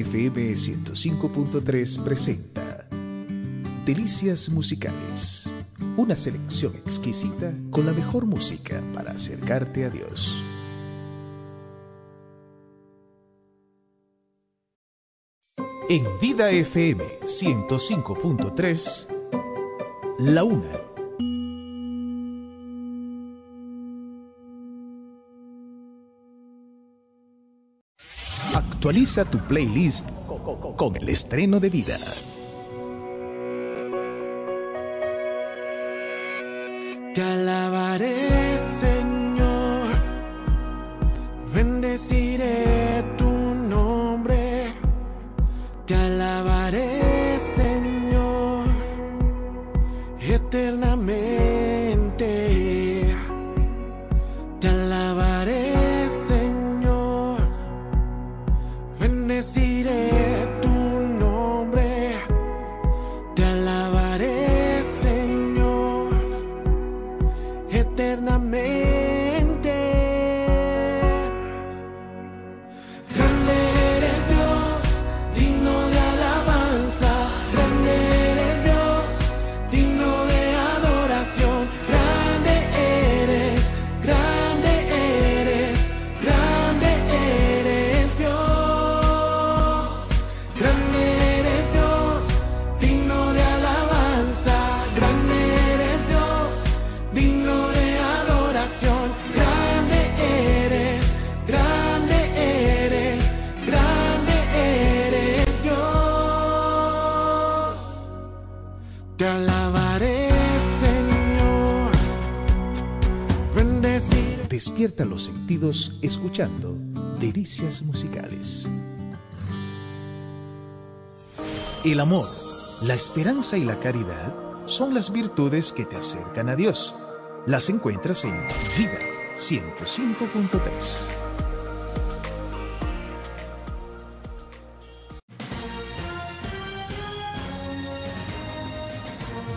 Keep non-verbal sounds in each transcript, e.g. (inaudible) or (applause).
FM 105.3 presenta Delicias Musicales, una selección exquisita con la mejor música para acercarte a Dios. En Vida FM 105.3, La Una. Actualiza tu playlist con el estreno de vida. Te alabaré, Señor. Bendeciré. Despierta los sentidos escuchando Delicias Musicales. El amor, la esperanza y la caridad son las virtudes que te acercan a Dios. Las encuentras en Vida 105.3.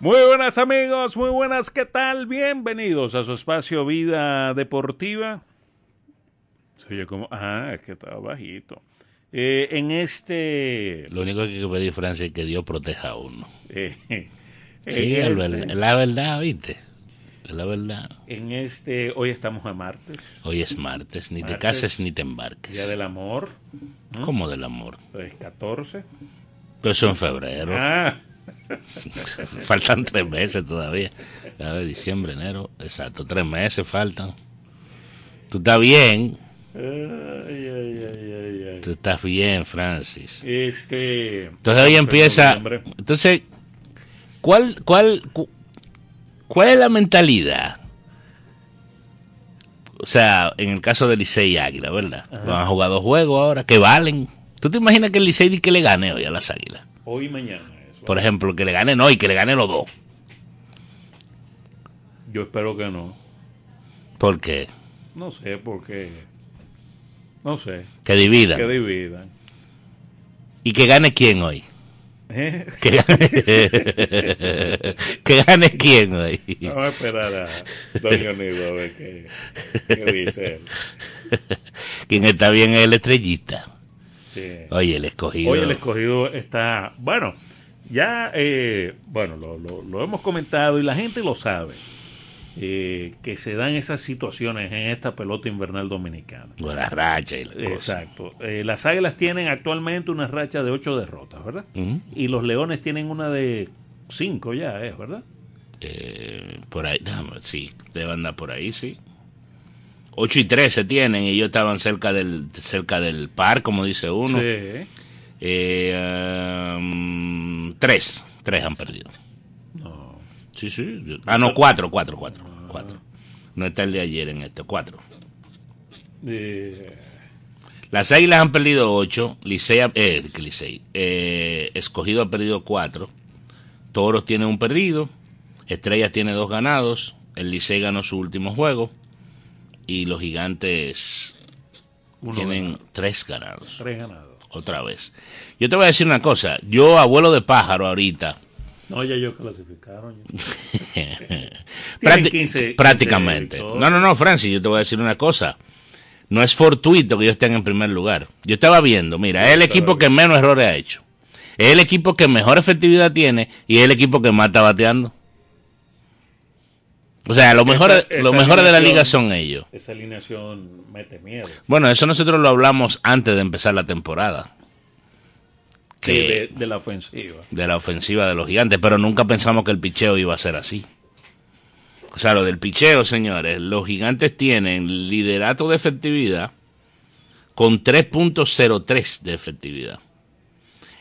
Muy buenas amigos, muy buenas, ¿qué tal? Bienvenidos a su espacio Vida Deportiva. Se oye como, ah, es que estaba bajito. Eh, en este... Lo único que hay que pedir, Francia, es que Dios proteja a uno. (laughs) eh, Sí, este es la verdad, ¿viste? Es la verdad. en este, hoy estamos a martes, Hoy es martes, ni te cases ni te embarques. Día del Amor, ¿Cómo del amor? es 14. Pero eso en febrero. Ah, (laughs) Faltan tres meses todavía. A ver, diciembre, enero. Exacto, tres meses faltan. Tú estás bien. ay. Tú estás bien, Francis. Este... Entonces hoy empieza. noviembre. Entonces, ¿cuál, cuál, cu- cuál es la mentalidad? O sea, en el caso de Licey y Águila, ¿verdad? Van a jugar dos juegos ahora que valen. ¿Tú te imaginas que el Licey que le gane hoy a las Águilas? Hoy y mañana. Por ejemplo, que le gane no y que le gane los dos. Yo espero que no. ¿Por qué? No sé, porque No sé. Que dividan. Que dividan. ¿Y que gane quién hoy? ¿Eh? (laughs) Que gane, que gane quién hoy. Vamos a esperar a Don Leonido a ver qué, qué dice él. Quien está bien es el estrellita. Sí. Oye, el escogido. Hoy el escogido está, bueno, ya, eh, bueno, lo, lo- lo hemos comentado y la gente lo sabe, eh, que se dan esas situaciones en esta pelota invernal dominicana. Buena racha y la. Exacto. Eh, las Águilas tienen actualmente una racha de ocho derrotas, ¿verdad? Y los Leones tienen una de cinco ya, ¿es verdad? Eh, por ahí, déjame sí, debe andar por ahí, sí. 8 y 13 tienen y ellos estaban cerca del cerca del par, como dice uno. Sí. Eh, um, tres, tres han perdido. No. Sí, sí. yo- Ah, no, cuatro, cuatro, cuatro, cuatro. No está el de ayer en este, cuatro. Eh, Las Águilas han perdido ocho, Licey, eh, Licey, eh, Escogido ha perdido cuatro, Toros tiene un perdido, Estrellas tiene dos ganados, el Licey ganó su último juego y los Gigantes uno tienen ganado, tres ganados, tres ganados. Otra vez. Yo te voy a decir una cosa, yo abuelo de pájaro ahorita, No, ya ellos clasificaron. (laughs) Prácti- 15 prácticamente. 15 no, no, no, Francis, yo te voy a decir una cosa. No es fortuito que ellos estén en primer lugar. Yo estaba viendo, mira, es el equipo que menos errores ha hecho. Es el equipo que mejor efectividad tiene y es el equipo que más está bateando. O sea, los Esa- mejores, esa mejores de la liga son ellos. Esa alineación mete miedo. Bueno, eso nosotros lo hablamos antes de empezar la temporada. Sí, de la ofensiva. de la ofensiva de los gigantes, pero nunca pensamos que el picheo iba a ser así. O sea, lo del picheo, señores, los gigantes tienen liderato de efectividad con 3.03 de efectividad.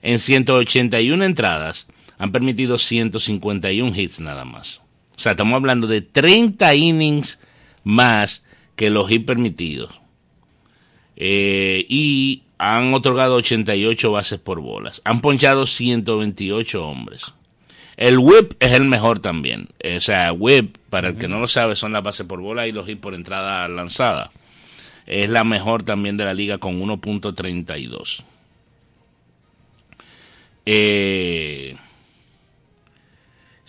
En 181 entradas han permitido 151 hits nada más. O sea, estamos hablando de 30 innings más que los hits permitidos. Eh, y han otorgado 88 bases por bolas. Han ponchado 128 hombres. El whip es el mejor también. O sea, whip, para el que no lo sabe, son las bases por bola y los hits por entrada lanzada. Es la mejor también de la liga con 1.32. Eh,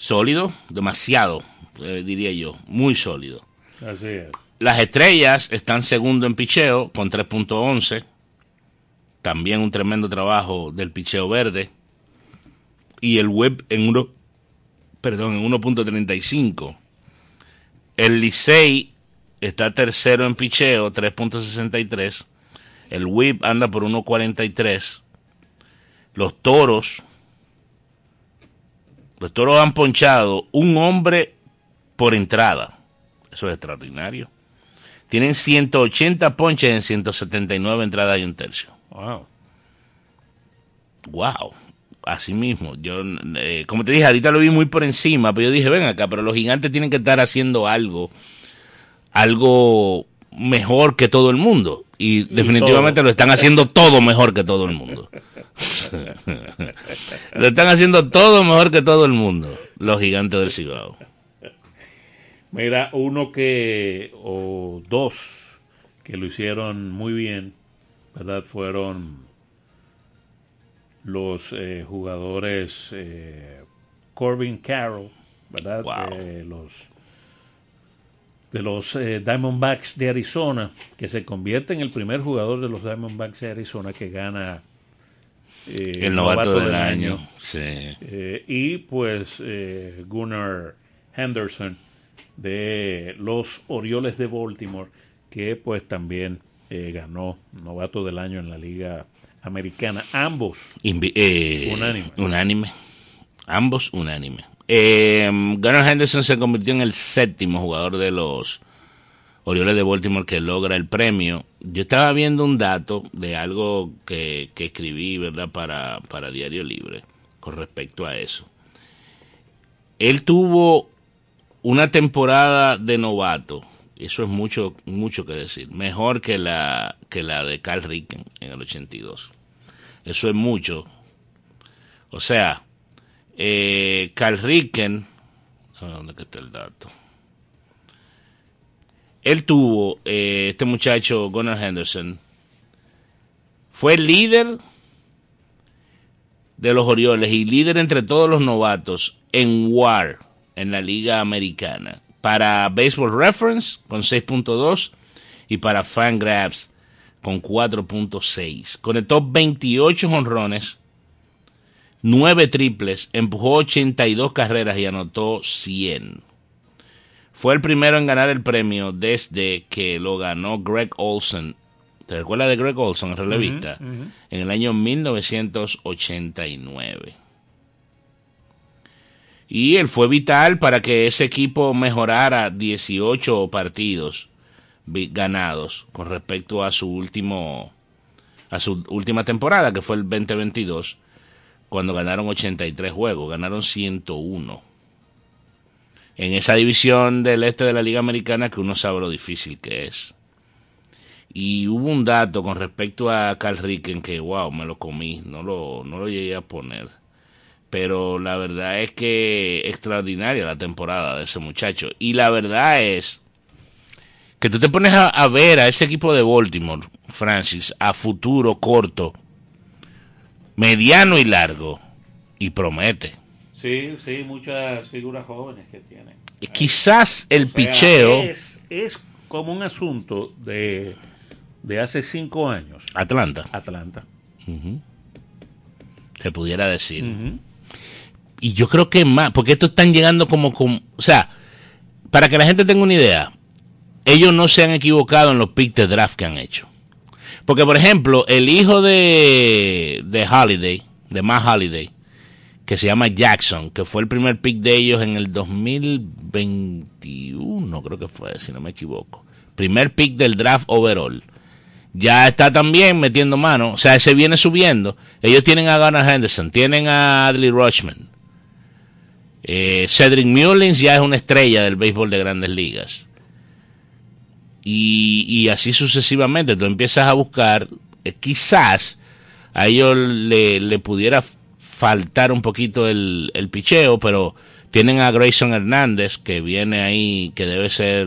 sólido, demasiado, eh, diría yo. Muy sólido. Así es. Las estrellas están segundo en picheo con 3.11. También un tremendo trabajo del picheo verde. Y el web en uno, perdón, en 1.35. El Licey está tercero en picheo, 3.63. El whip anda por 1.43. Los toros. Los toros han ponchado un hombre por entrada. Eso es extraordinario. Tienen 180 ponches en 179 entradas y un tercio. Wow. Wow. Así mismo. Yo, eh, como te dije, ahorita lo vi muy por encima, pero yo dije, ven acá, pero los gigantes tienen que estar haciendo algo, algo mejor que todo el mundo. Y definitivamente lo están haciendo todo mejor que todo el mundo. (laughs) lo están haciendo todo mejor que todo el mundo, los gigantes del Cibao. Mira, uno que, o dos, que lo hicieron muy bien, ¿verdad? Fueron los eh, jugadores eh, Corbin Carroll, ¿verdad? Wow. De los, de los eh, Diamondbacks de Arizona, que se convierte en el primer jugador de los Diamondbacks de Arizona que gana eh, El novato, del, año. Sí. eh, y pues eh, Gunnar Henderson de los Orioles de Baltimore, que pues también eh, ganó novato del año en la liga americana. Ambos, Invi- Unánime. unánime. Ambos unánime. Gunnar Henderson se convirtió en el séptimo jugador de los Orioles de Baltimore que logra el premio. Yo estaba viendo un dato de algo que, que escribí, ¿verdad?, para, para Diario Libre con respecto a eso. Él tuvo una temporada de novato, eso es mucho, mucho que decir, mejor que la, que la de Carl Ricken en el 82. Eso es mucho. O sea, eh, Carl Ricken, ¿dónde está el dato? Él tuvo, eh, este muchacho, Gunnar Henderson, Fue líder de los Orioles y líder entre todos los novatos en WAR, en la Liga Americana. Para Baseball Reference con 6.2 y para Fangraphs con 4.6. Conectó 28 honrones, 9 triples, empujó 82 carreras y anotó 100. Fue el primero en ganar el premio desde que lo ganó Greg Olson. ¿Te recuerdas de Greg Olson, el relevista? En el año 1989. Y él fue vital para que ese equipo mejorara 18 partidos ganados con respecto a su último a su última temporada que fue el 2022 cuando ganaron 83 juegos, ganaron 101. En esa división del este de la Liga Americana que uno sabe lo difícil que es. Y hubo un dato con respecto a Carl Ricken que, wow, me lo comí, no lo, no lo llegué a poner. Pero la verdad es que extraordinaria la temporada de ese muchacho. Y la verdad es que tú te pones a, a ver a ese equipo de Baltimore, Francis, a futuro corto, mediano y largo, y promete. Sí, sí, muchas figuras jóvenes que tienen. Y quizás el O sea, picheo, Es, es como un asunto de, de hace cinco años. Atlanta, Atlanta. se pudiera decir. Y yo creo que más, porque estos están llegando como, como, o sea, para que la gente tenga una idea, ellos no se han equivocado en los picks de draft que han hecho. Porque, por ejemplo, el hijo de, de Holiday, de Matt Holiday, que se llama Jackson, que fue el primer pick de ellos en el 2021, creo que fue, si no me equivoco. Primer pick del draft overall. Ya está también metiendo mano, o sea, se viene subiendo. Ellos tienen a Gunnar Henderson, tienen a Adley Rochman. Eh, Cedric Mullins ya es una estrella del béisbol de grandes ligas. Y, y así sucesivamente. Tú empiezas a buscar, eh, quizás a ellos le, le pudiera faltar un poquito el, el picheo, pero tienen a Grayson Hernández que viene ahí, que debe ser,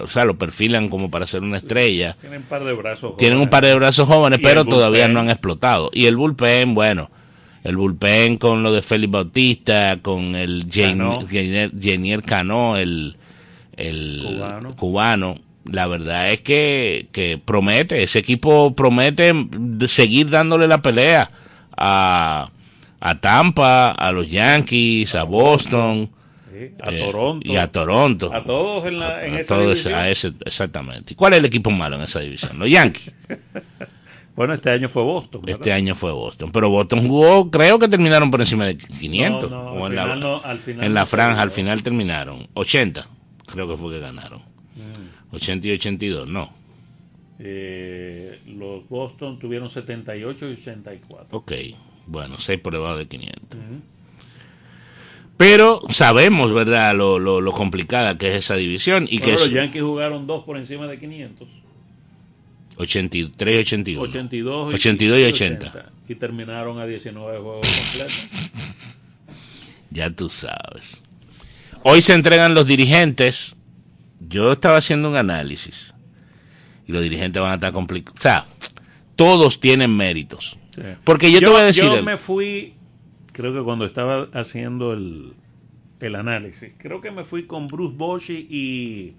o sea, lo perfilan como para ser una estrella. Tienen un par de brazos. Tienen un jóvenes. par de brazos jóvenes, Y pero todavía no han explotado. Y el bullpen, bueno, el bullpen con lo de Félix Bautista, con el. Janier, Cano, el, el Cubano. cubano, la verdad es que, que promete, ese equipo promete seguir dándole la pelea a, a Tampa, a los Yankees, a Boston. Sí, a eh, Toronto. y a Toronto. A todos en, la, en A esa todo ese- división. a ese- exactamente. ¿Y ¿Cuál es el equipo malo en esa división? Los Yankees. (laughs) Bueno, este año fue Boston. ¿verdad? Este año fue Boston. Pero Boston jugó, creo que terminaron por encima de 500. No, no, o en la, final no, al final en la franja, al final terminaron. 80, creo que fue que ganaron. Mm. 80 y 82, no. Eh, los Boston tuvieron 78 y 84. Ok, bueno, 6 por debajo de 500. Pero sabemos, ¿verdad?, lo, lo, lo complicada que es esa división. Y que Bueno, los es Yankees jugaron dos por encima de 500. 83 y 81. 82 y, 82 y 80. Y terminaron a 19 juegos completos. (laughs) Ya tú sabes. Hoy se entregan los dirigentes. Yo estaba haciendo un análisis. Y los dirigentes van a estar complicados. O sea, todos tienen méritos. Sí. Porque yo, te voy a decir. yo me fui, creo que cuando estaba haciendo el, el análisis, creo que me fui con Bruce Bochy y,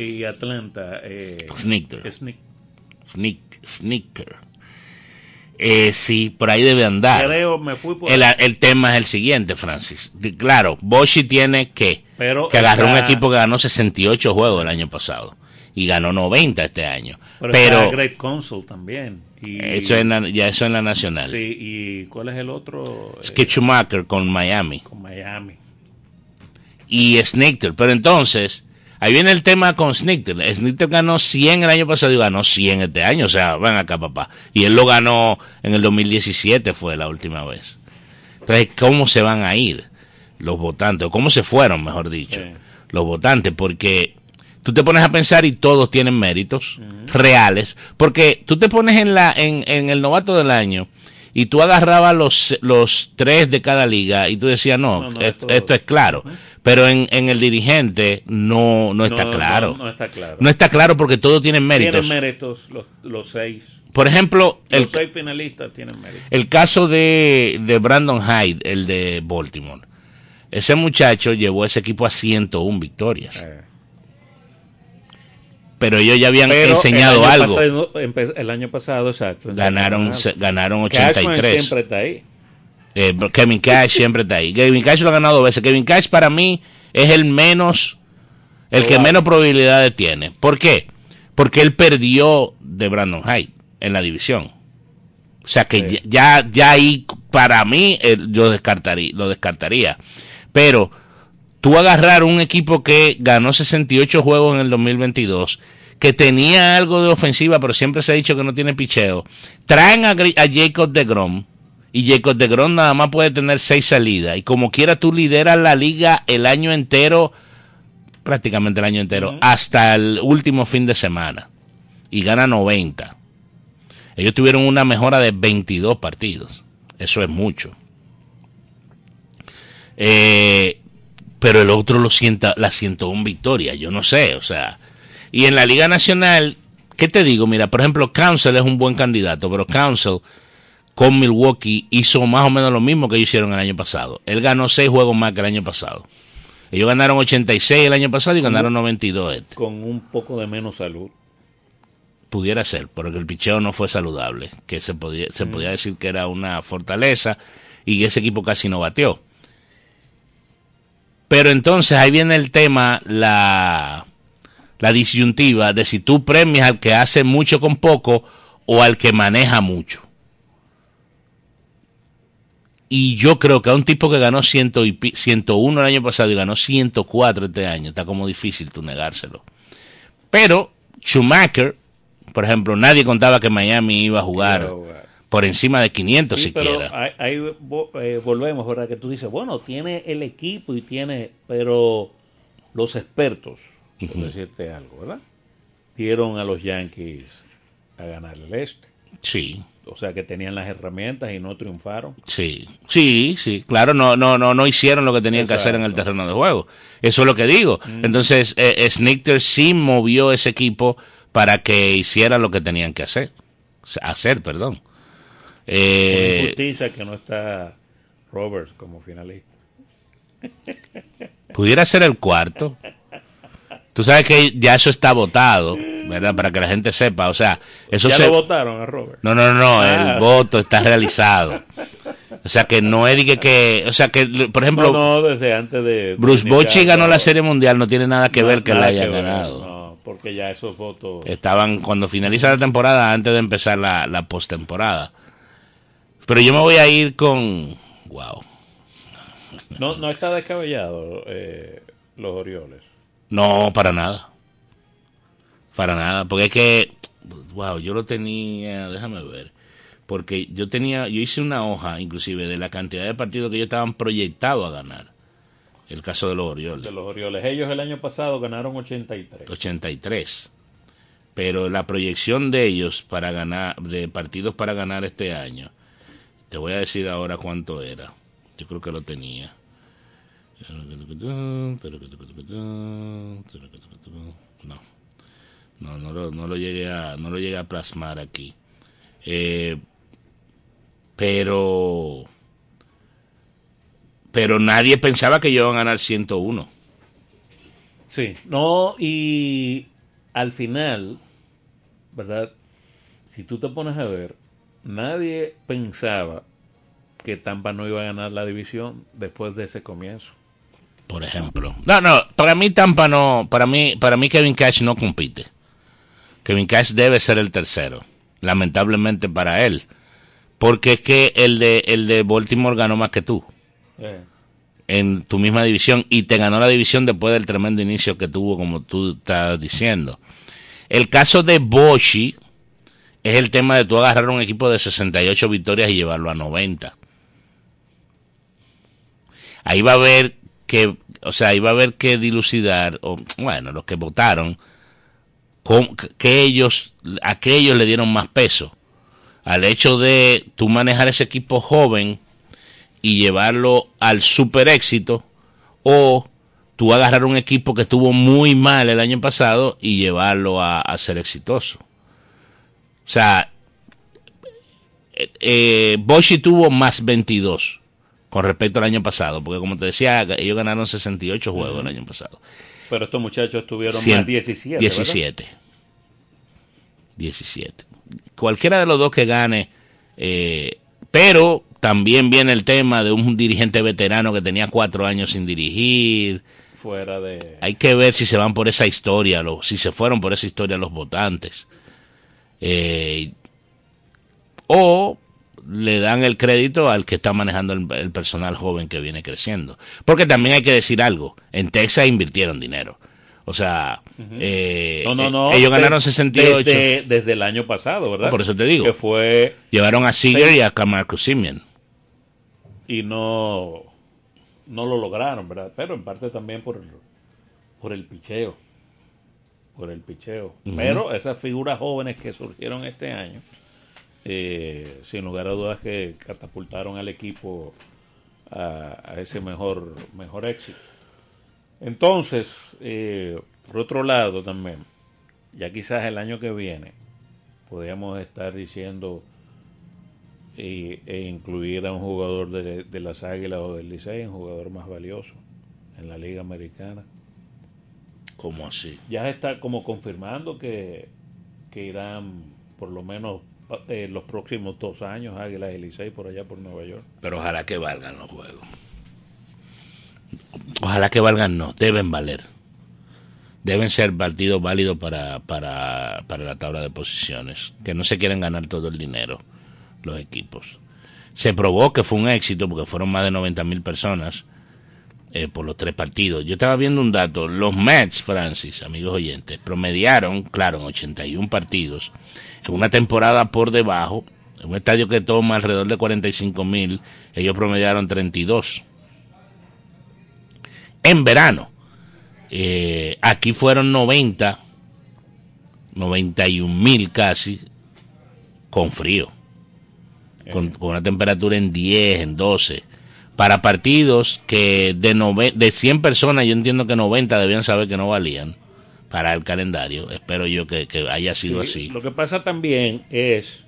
y Atlanta. Eh, Snicker. Snick- Sneaker. Eh, sí, por ahí debe andar. Creo, me fui por El, el tema es el siguiente, Francis. Claro, Boshi tiene que, Pero que agarró un equipo que ganó 68 juegos el año pasado y ganó 90 este año. Pero, Pero, Great Consul también. Y, eso en la- ya eso en la nacional. Sí, y ¿cuál es el otro? Skip Eh, Schumacher con Miami con Miami. y Snicker. Pero entonces, ahí viene el tema con Snicker. Snicker ganó 100 el año pasado y ganó 100 este año. O sea, ven acá, papá. Y él lo ganó en el 2017, fue la última vez. Entonces, ¿cómo se van a ir los votantes? O cómo se fueron, mejor dicho, Sí. los votantes. Porque tú te pones a pensar y todos tienen méritos reales. Porque tú te pones en, la, en, en el novato del año y tú agarrabas los, los tres de cada liga y tú decías, no, No, no, esto, esto- es claro. Pero en, en el dirigente no, no está claro. No, está claro. No está claro porque todos tienen méritos. Tienen méritos los, los seis. por ejemplo, el, Los seis finalistas tienen mérito. el caso de, de Brandon Hyde, el de Baltimore. Ese muchacho llevó ese equipo a 101 victorias. Eh. Pero ellos ya habían Pero enseñado el algo. pasado- el año pasado, exacto. Ganaron, se- ganaron Cashman 83. siempre está ahí. Eh, Kevin Cash siempre está ahí. Kevin Cash lo ha ganado dos veces. Kevin Cash para mí es el menos, el que menos probabilidades tiene. ¿Por qué? Porque él perdió de Brandon Hyde en la división. O sea que Sí. ya, ya ahí para mí eh, yo descartaría, lo descartaría. Pero tú agarrar un equipo que ganó 68 juegos en el 2022, que tenía algo de ofensiva, pero siempre se ha dicho que no tiene picheo, traen a, Jacob de Grom, y Jacob de Grom nada más puede tener seis salidas, y como quiera tú lideras la liga el año entero, prácticamente el año entero, hasta el último fin de semana, y gana 90. Ellos tuvieron una mejora de 22 partidos, eso es mucho. Eh, pero el otro lo sienta, la 101 victoria, yo no sé, o sea. Y en la Liga Nacional, ¿qué te digo? Mira, por ejemplo, Council es un buen candidato, pero Council con Milwaukee hizo más o menos lo mismo que ellos hicieron el año pasado. Él ganó seis juegos más que el año pasado. Ellos ganaron 86 el año pasado y ganaron 92 este. Con un poco de menos salud. Pudiera ser, porque el picheo no fue saludable, que se podía, se podía decir que era una fortaleza y ese equipo casi no bateó. Pero entonces ahí viene el tema, la, la disyuntiva de si tú premias al que hace mucho con poco o al que maneja mucho. Y yo creo que a un tipo que ganó 100 y pi- 101 el año pasado y ganó 104 este año, está como difícil tú negárselo. Pero Schumacher, por ejemplo, nadie contaba que Miami iba a jugar por encima de 500 sí, pero siquiera. ahí, eh, volvemos, ¿verdad? Que tú dices, bueno, tiene el equipo y tiene, pero los expertos, por decirte algo, ¿verdad? Dieron a los Yankees a ganar el este. Sí, O sea que tenían las herramientas y no triunfaron. sí, sí, sí, claro, no, no, no, no hicieron lo que tenían que hacer en el terreno de juego. Eso es lo que digo. Entonces, eh, Snicker sí movió ese equipo para que hiciera lo que tenían que hacer. Hacer, perdón. Una Eh, injusticia que no está Roberts como finalista. pudiera ser el cuarto. Tú sabes que ya eso está votado, ¿verdad? Para que la gente sepa. O sea, eso ya se... lo votaron a Roberts. No, no, no, no, Ah. el voto está realizado. O sea, que no es que, que- o sea, que, por ejemplo, no, no, desde antes de... Bruce Bochy ganó la Serie Mundial, no tiene nada que no, ver que la haya que ver, ganado. No, porque ya esos votos... Estaban cuando finaliza la temporada, antes de empezar la, la postemporada. Pero yo me voy a ir con, wow, No, no está descabellado eh, los Orioles. no, para nada. Para nada, porque es que, wow, yo lo tenía, déjame ver, porque yo tenía, yo hice una hoja, inclusive, de la cantidad de partidos que ellos estaban proyectados a ganar. El caso de los Orioles. De los Orioles. Ellos el año pasado ganaron 83. 83. Pero la proyección de ellos para ganar, de partidos para ganar este año, te voy a decir ahora cuánto era. Yo creo que lo tenía. No. No, no lo, no lo llegué a, no lo llegué a plasmar aquí. Eh, pero, pero nadie pensaba que iban a ganar 101. Sí. No, y al final, ¿verdad? Si tú te pones a ver, nadie pensaba que Tampa no iba a ganar la división después de ese comienzo. por ejemplo. No, no, para mí Tampa no, para mí, para mí Kevin Cash no compite. Kevin Cash debe ser el tercero, lamentablemente para él, porque es que el de el de Baltimore ganó más que tú Eh, en tu misma división y te ganó la división después del tremendo inicio que tuvo, como tú estás diciendo. El caso de Boshi es el tema de tú agarrar un equipo de 68 victorias y llevarlo a 90. Ahí va a haber que, o sea, ahí va a haber que dilucidar, o bueno, los que votaron, que ellos, a que ellos le dieron más peso. Al hecho de tú manejar ese equipo joven y llevarlo al super éxito, o tú agarrar un equipo que estuvo muy mal el año pasado y llevarlo a, a ser exitoso. O sea, eh, eh, Boshi tuvo más 22 con respecto al año pasado, porque como te decía, ellos ganaron 68 juegos el año pasado. Pero estos muchachos tuvieron más 17. 17. 17. Cualquiera de los dos que gane, eh, pero también viene el tema de un dirigente veterano que tenía cuatro años sin dirigir. Fuera de. Hay que ver si se van por esa historia, los, si se fueron por esa historia los votantes. Eh, o le dan el crédito al que está manejando el, el personal joven que viene creciendo. Porque también hay que decir algo, en Texas invirtieron dinero. O sea, eh, No, no, eh, no. ellos ganaron 68. Desde, desde el año pasado, ¿verdad? Por eso te digo. Que fue. Llevaron a Seager y a Marcus Simeon. Y no. No lo lograron, ¿verdad? Pero en parte también por, por el picheo. Por el picheo. Pero esas figuras jóvenes que surgieron este año, eh, sin lugar a dudas que catapultaron al equipo a, a ese mejor, mejor éxito. Entonces, eh, por otro lado también, ya quizás el año que viene podríamos estar diciendo e, e incluir a un jugador de, de las Águilas o del Licey, un jugador más valioso en la Liga Americana. ¿Cómo así? Ya se está como confirmando que, que irán por lo menos eh, los próximos dos años Águilas y Licey por allá por Nueva York. Pero ojalá que valgan los juegos. Ojalá que valgan, no, deben valer. Deben ser partidos válidos para, para, para la tabla de posiciones. Que no se quieren ganar todo el dinero los equipos. Se probó que fue un éxito porque fueron más de 90 mil personas eh, por los tres partidos. Yo estaba viendo un dato. Los Mets, Francis, amigos oyentes, promediaron, claro, en 81 partidos, en una temporada por debajo, en un estadio que toma alrededor de 45 mil, ellos promediaron 32. En verano, eh, aquí fueron 90, 91 mil casi, con frío, con, con una temperatura en 10, en 12 para partidos que de, nove- de 100 personas yo entiendo que 90 debían saber que no valían para el calendario. Espero yo que, que haya sido Sí, así. Lo que pasa también es,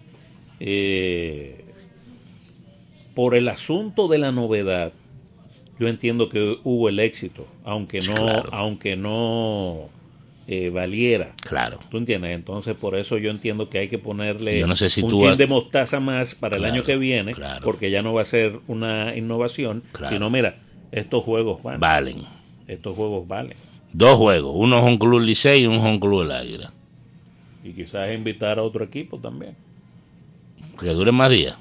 eh, por el asunto de la novedad, yo entiendo que hubo el éxito, aunque no, claro. aunque no eh, valiera. Claro. ¿Tú entiendes? Entonces, por eso yo entiendo que hay que ponerle Yo no sé si un tú chin has- de mostaza más para el año que viene, claro. porque ya no va a ser una innovación, Claro. sino, mira, estos juegos van, Valen. estos juegos valen. Dos juegos. Uno es un club Licey y un Home Club El Águila. Y quizás invitar a otro equipo también. Que dure más días.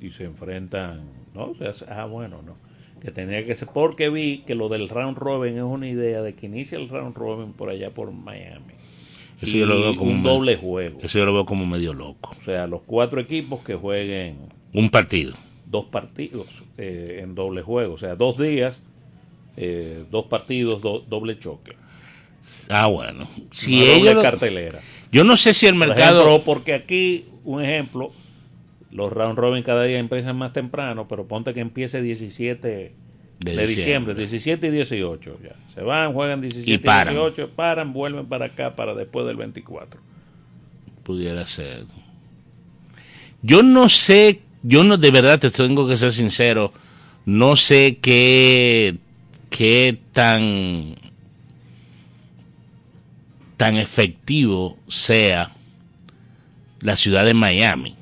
y se enfrentan, ¿no? O sea, ah, bueno, no. Que tenía que ser, porque vi que lo del round robin es una idea de que inicie el round robin por allá por Miami. Eso Y yo lo veo como un doble juego. Eso yo lo veo como medio loco. O sea, los cuatro equipos que jueguen Un partido. dos partidos eh, en doble juego. O sea, dos días, eh, dos partidos, do- doble choque. Ah, bueno. Si doble ellos lo- cartelera. Yo no sé si el Por mercado... ejemplo, porque aquí, un ejemplo, los round robin cada día empiezan más temprano, pero ponte que empiece 17 de, De diciembre, diciembre. 17 y 18 ya. Se van, juegan 17 y, Y paran. 18, paran, vuelven para acá para después del 24. pudiera ser. Yo no sé, yo no de verdad te tengo que ser sincero, no sé qué qué tan tan efectivo sea la ciudad de Miami,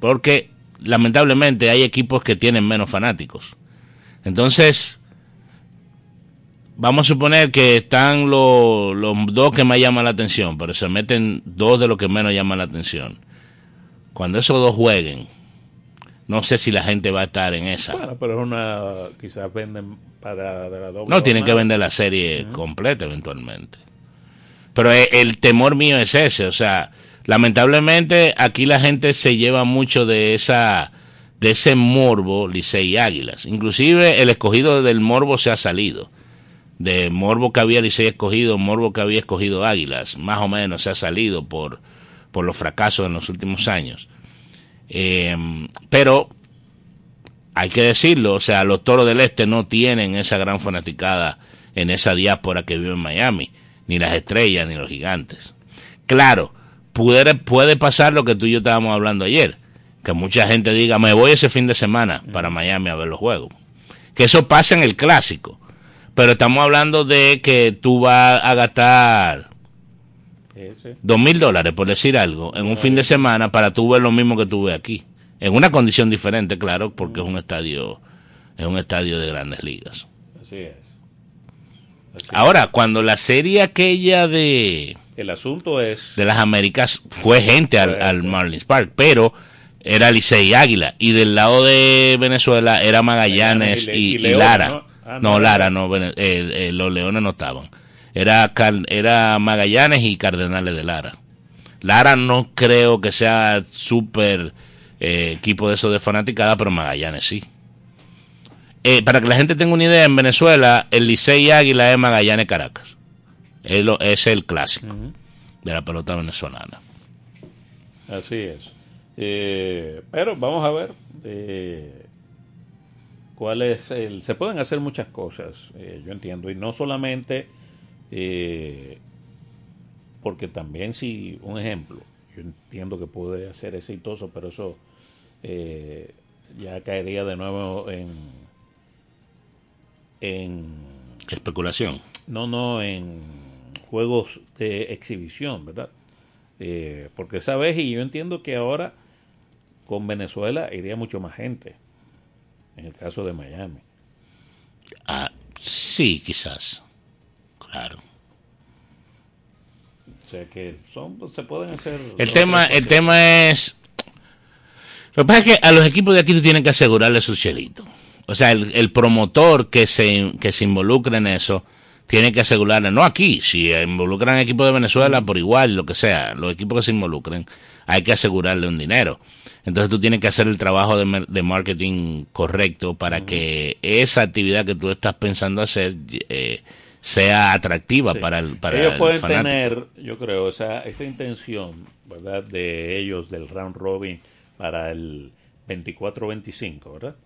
porque lamentablemente hay equipos que tienen menos fanáticos. Entonces, vamos a suponer que están los, los dos que más llaman la atención, pero se meten dos de los que menos llaman la atención. Cuando esos dos jueguen, no sé si la gente va a estar en esa. Bueno, pero es una, quizás venden para de la doble. No, tienen que vender la serie completa eventualmente. Pero e- el temor mío es ese, o sea, lamentablemente aquí la gente se lleva mucho de esa de ese morbo Licey Águilas. Inclusive el escogido del morbo se ha salido. De morbo que había Licey escogido, morbo que había escogido Águilas, más o menos se ha salido por, por los fracasos en los últimos años. Eh, pero hay que decirlo, o sea, los toros del este no tienen esa gran fanaticada en esa diáspora que vive en Miami, ni las estrellas, ni los gigantes. Claro, puede, puede pasar lo que tú y yo estábamos hablando ayer, Que mucha gente diga, me voy ese fin de semana para Miami a ver los juegos. Que eso pasa en el clásico. Pero estamos hablando de que tú vas a gastar dos mil dólares, por decir algo, en un fin de semana para tú ver lo mismo que tú ves aquí. En una condición diferente, claro, porque es un estadio, es un estadio de grandes ligas. Así es. Así es. Ahora, cuando la serie aquella de, El asunto es. de las Américas fue gente al, al Marlins Park, pero era Licey y Águila. Y del lado de Venezuela era Magallanes y Lara. ¿no? Ah, no, no, Lara, no, eh, eh, los Leones no estaban. Era, Magallanes y Cardenales de Lara. Lara no creo que sea súper eh, equipo de eso de fanaticada, pero Magallanes sí. Para que la gente tenga una idea, en Venezuela el Licey y Águila es Magallanes Caracas. Es, lo- es el clásico de la pelota venezolana. Así es. Eh, pero vamos a ver eh, cuál es el... Se pueden hacer muchas cosas, eh, yo entiendo, y no solamente eh, porque también si, un ejemplo, yo entiendo que puede ser exitoso, pero eso eh, ya caería de nuevo en... en Especulación. no, no, en juegos de exhibición, ¿verdad? Eh, porque esa vez, y yo entiendo que ahora con Venezuela iría mucho más gente, en el caso de Miami. Ah, sí, quizás. Claro. O sea que son, se pueden hacer... El tema, el tema es. Lo que pasa es que a los equipos de aquí tú tienes que asegurarle su cielito. O sea, el, el promotor que se, que se involucre en eso tiene que asegurarle, no aquí, si involucran equipos de Venezuela por igual, lo que sea, los equipos que se involucren, hay que asegurarle un dinero. Entonces tú tienes que hacer el trabajo de, marketing correcto para que esa actividad que tú estás pensando hacer eh, sea atractiva Sí. para el para ellos el pueden fanático. tener, yo creo, esa, esa intención, ¿verdad? De ellos, del round robin para el 24-25, ¿verdad?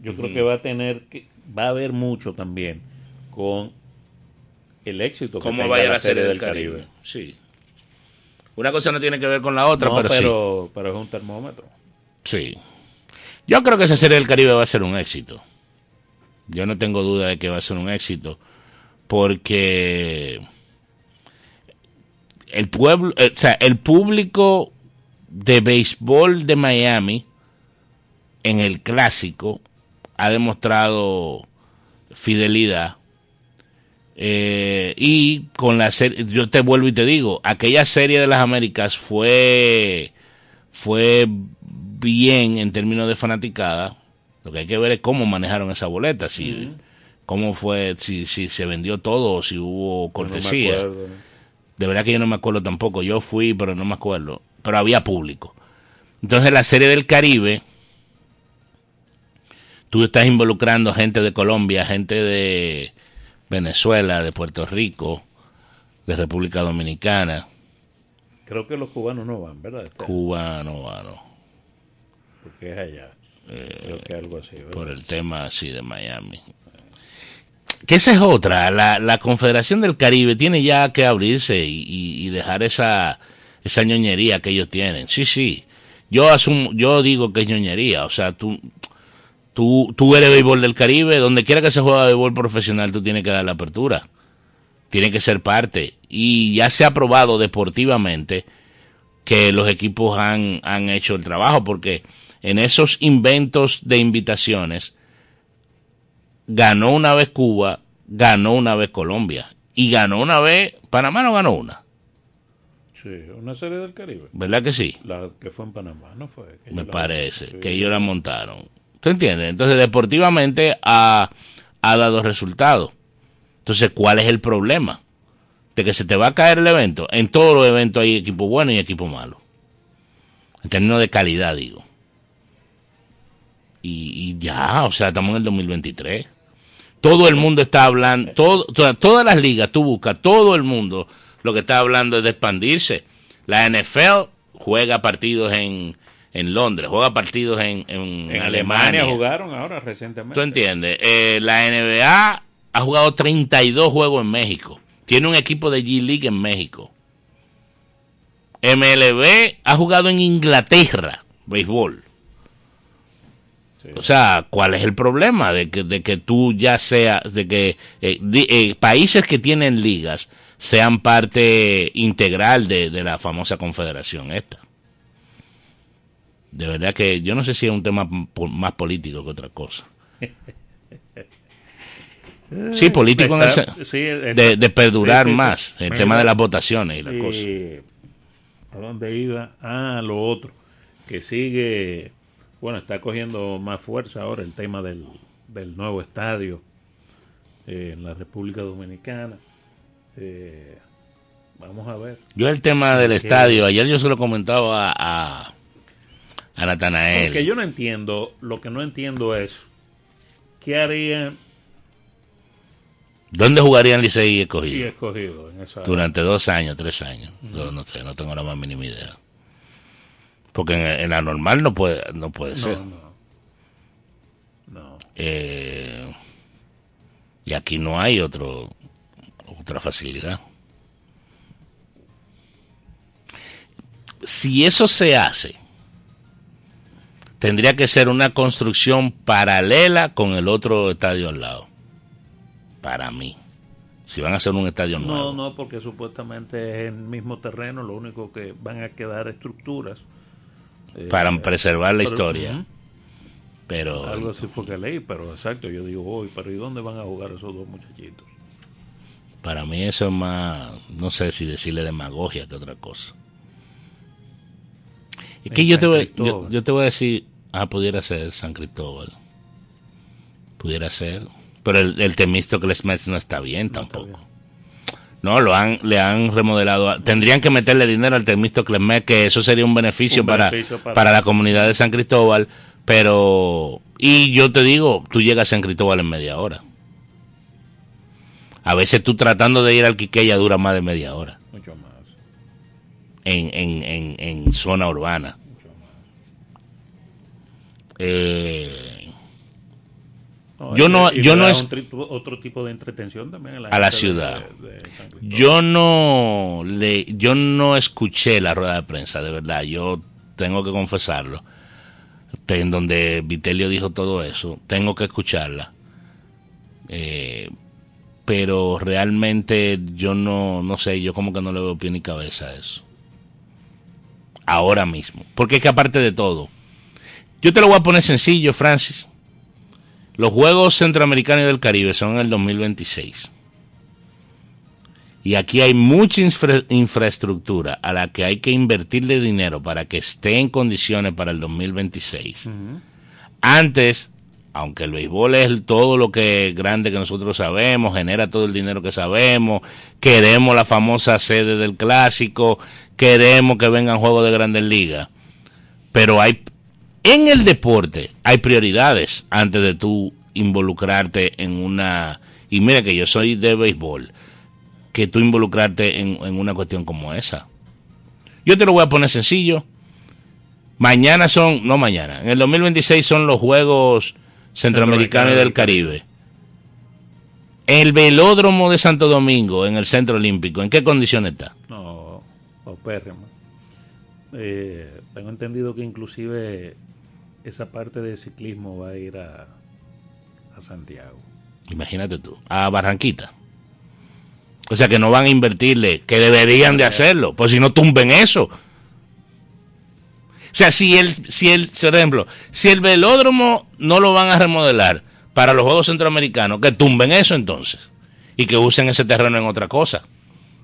Yo creo que va a tener, que va a haber mucho también con el éxito que tenga vaya la serie del Caribe. Sí. Una cosa no tiene que ver con la otra, No, pero, pero, pero es un termómetro. sí. Sí. Yo creo que esa serie del Caribe va a ser un éxito. Yo no tengo duda de que va a ser un éxito. Porque el pueblo, eh, o sea, el público de béisbol de Miami en el clásico ha demostrado fidelidad eh, y con la serie, yo te vuelvo y te digo, aquella serie de las Américas fue, fue bien en términos de fanaticada. Lo que hay que ver es cómo manejaron esa boleta, si, cómo fue, si, si se vendió todo o si hubo No cortesía. acuerdo. De verdad que yo no me acuerdo tampoco. Yo fui, pero no me acuerdo. Pero había público. Entonces la serie del Caribe, tú estás involucrando gente de Colombia, gente de Venezuela, de Puerto Rico, de República Dominicana, Creo que los cubanos no van, ¿verdad? Este, Cuba, no, va, no, Porque es allá. Creo que algo así, ¿verdad? por el tema así de Miami. Que esa es otra, la, la Confederación del Caribe tiene ya que abrirse y, y- y dejar esa, esa ñoñería que ellos tienen. Sí, sí. Yo asumo, yo digo que es ñoñería, o sea, tú, tú, tú eres béisbol del Caribe, donde quiera que se juega béisbol profesional, tú tienes que dar la apertura. Tiene que ser parte. Y ya se ha probado deportivamente que los equipos han, han hecho el trabajo, porque en esos inventos de invitaciones, ganó una vez Cuba, ganó una vez Colombia, y ganó una vez, Panamá no ganó una, Sí, una serie del Caribe. ¿verdad que sí? La que fue en Panamá, ¿no fue? Me parece, que ellos la montaron. ¿Tú entiendes? Entonces, deportivamente ha, ha dado resultados. Entonces, ¿cuál es el problema? De que se te va a caer el evento. En todos los eventos hay equipo bueno y equipo malo. En términos de calidad, digo. Y, ya, o sea, estamos en el 2023. Todo el mundo está hablando, todo, toda- todas las ligas, tú buscas, todo el mundo lo que está hablando es de expandirse. La NFL juega partidos en, en Londres, juega partidos en, en, En Alemania. Alemania jugaron ahora recientemente. ¿Tú entiendes? Eh, la NBA ha jugado 32 juegos en México. Tiene un equipo de G-League en México. MLB ha jugado en Inglaterra béisbol. Sí. O sea, ¿cuál es el problema de que, de que tú ya seas, de que eh, di- eh, países que tienen ligas sean parte integral de, de la famosa confederación esta? De verdad que yo no sé si es un tema más político que otra cosa. (laughs) Sí, político en el sí, el- de, de perdurar sí, sí, sí. más, el Mira, tema de las votaciones y las cosas. ¿A dónde iba? Ah, lo otro, que sigue, bueno, está cogiendo más fuerza ahora el tema del, del nuevo estadio eh, en la República Dominicana. Eh, vamos a ver. Yo el tema del estadio, ayer yo se lo comentaba a, a, a Natanael. Porque yo no entiendo, lo que no entiendo es, ¿qué harían ¿Dónde jugarían Licey y y Escogido? escogido en esa... Durante dos años, tres años. Yo no sé, no tengo la más mínima idea. Porque en, en la normal no puede, no puede ser. No, no. No. Eh, y aquí no hay otro otra facilidad. Si eso se hace, tendría que ser una construcción paralela con el otro estadio al lado. Para mí. Si van a hacer un estadio nuevo. No, no, porque supuestamente es el mismo terreno, lo único que van a quedar estructuras. eh, para preservar la pero- historia. Pero Algo así fue que leí, pero exacto, yo digo hoy, pero ¿y dónde van a jugar esos dos muchachitos? para mí eso es más, no sé si decirle demagogia que otra cosa. Es que yo te, voy, yo, te voy a decir, ah, pudiera ser San Cristóbal. Pudiera ser. Pero el, el Temístocles no está bien No está tampoco. bien. No, lo han, le han remodelado. a- Tendrían que meterle dinero al Temístocles Metz, que eso sería un beneficio, Un para, beneficio para- para la comunidad de San Cristóbal. Pero, y yo te digo, tú llegas a San Cristóbal en media hora. A veces tú tratando de ir al Quiqueya dura más de media hora. En, en, en, en zona urbana. Eh, No, Yo no- yo no es- otro tipo de entretención también A la gente de- ciudad. de- de yo no le, yo no escuché la rueda de prensa, de verdad. Yo tengo que confesarlo. En donde Vitelio dijo todo eso, tengo que escucharla. Eh, pero realmente yo no, no sé, yo como que no le veo pie ni cabeza a eso. Ahora mismo. Porque es que aparte de todo, yo te lo voy a poner sencillo, Francis. Los Juegos Centroamericanos y del Caribe son en el 2026. Y aquí hay mucha infra- infraestructura a la que hay que invertirle dinero para que esté en condiciones para el 2026. Ujú. Antes, aunque el béisbol es todo lo que grande que nosotros sabemos, genera todo el dinero que sabemos, queremos la famosa sede del clásico, queremos que vengan juegos de grandes ligas, pero hay en el deporte hay prioridades antes de tú involucrarte en una y mira que yo soy de béisbol que tú involucrarte en, en una cuestión como esa. Yo te lo voy a poner sencillo. Mañana son no mañana en el 2026 son los juegos centroamericanos y del Caribe el velódromo de Santo Domingo en el centro olímpico ¿en qué condiciones está? No, paupérrimo. Eh, tengo entendido que inclusive esa parte de ciclismo va a ir a, a Santiago. Imagínate tú, a Barranquita. O sea que no van a invertirle, que deberían de hacerlo, pues si no tumben eso. O sea, si el, si el, por ejemplo, si el velódromo no lo van a remodelar para los Juegos Centroamericanos, que tumben eso entonces. Y que usen ese terreno en otra cosa.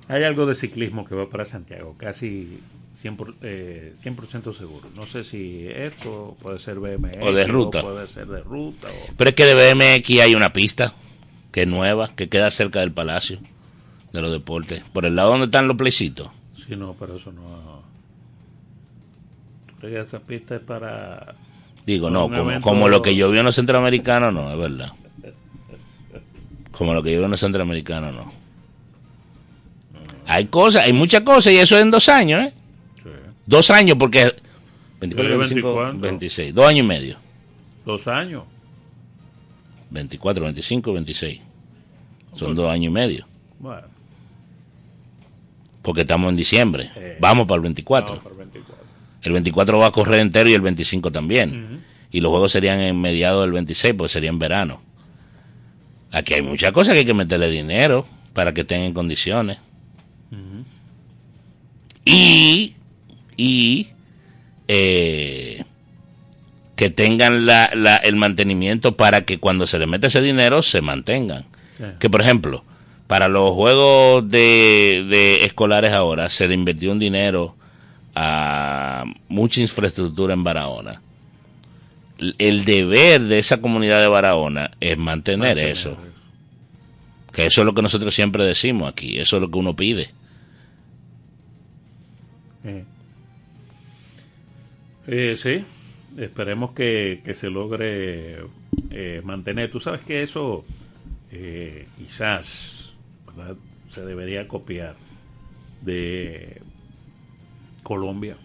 Hay algo de ciclismo que va para Santiago, casi 100%, por- eh, 100 seguro. No sé si esto puede ser BMX O de ruta. puede ser de ruta. o- Pero es que de BMX hay una pista, que es nueva, que queda cerca del Palacio de los Deportes. Por el lado donde están los plecitos. Sí, no, pero eso no. ¿Tú crees que esa pista es para.? Digo, no, como, como lo que yo vi en los centroamericanos, no, es verdad. Como lo que yo vi en los centroamericanos, no. Hay cosas, hay muchas cosas, y eso es en dos años, ¿eh? Sí. Dos años, porque... 24, Pero 25, 24. 26, dos años y medio. Dos años. 24, 25, 26. Son dos años y medio. Bueno, Porque estamos en diciembre. Eh, Vamos para el 24. vamos por 24. El 24 va a correr entero y el 25 también. Y los juegos serían en mediados del 26, pues sería en verano. Aquí hay muchas cosas que hay que meterle dinero para que estén en condiciones. Y, y eh, que tengan la, la, el mantenimiento para que cuando se le mete ese dinero se mantengan. Claro. Que por ejemplo, para los juegos de, de escolares ahora se le invirtió un dinero a mucha infraestructura en Barahona. El deber de esa comunidad de Barahona es mantener, Mantener eso. Que eso es lo que nosotros siempre decimos aquí, eso es lo que uno pide. Eh. Eh, sí, esperemos que, que se logre eh, mantener. Tú sabes que eso quizás ¿verdad? se debería copiar de Colombia.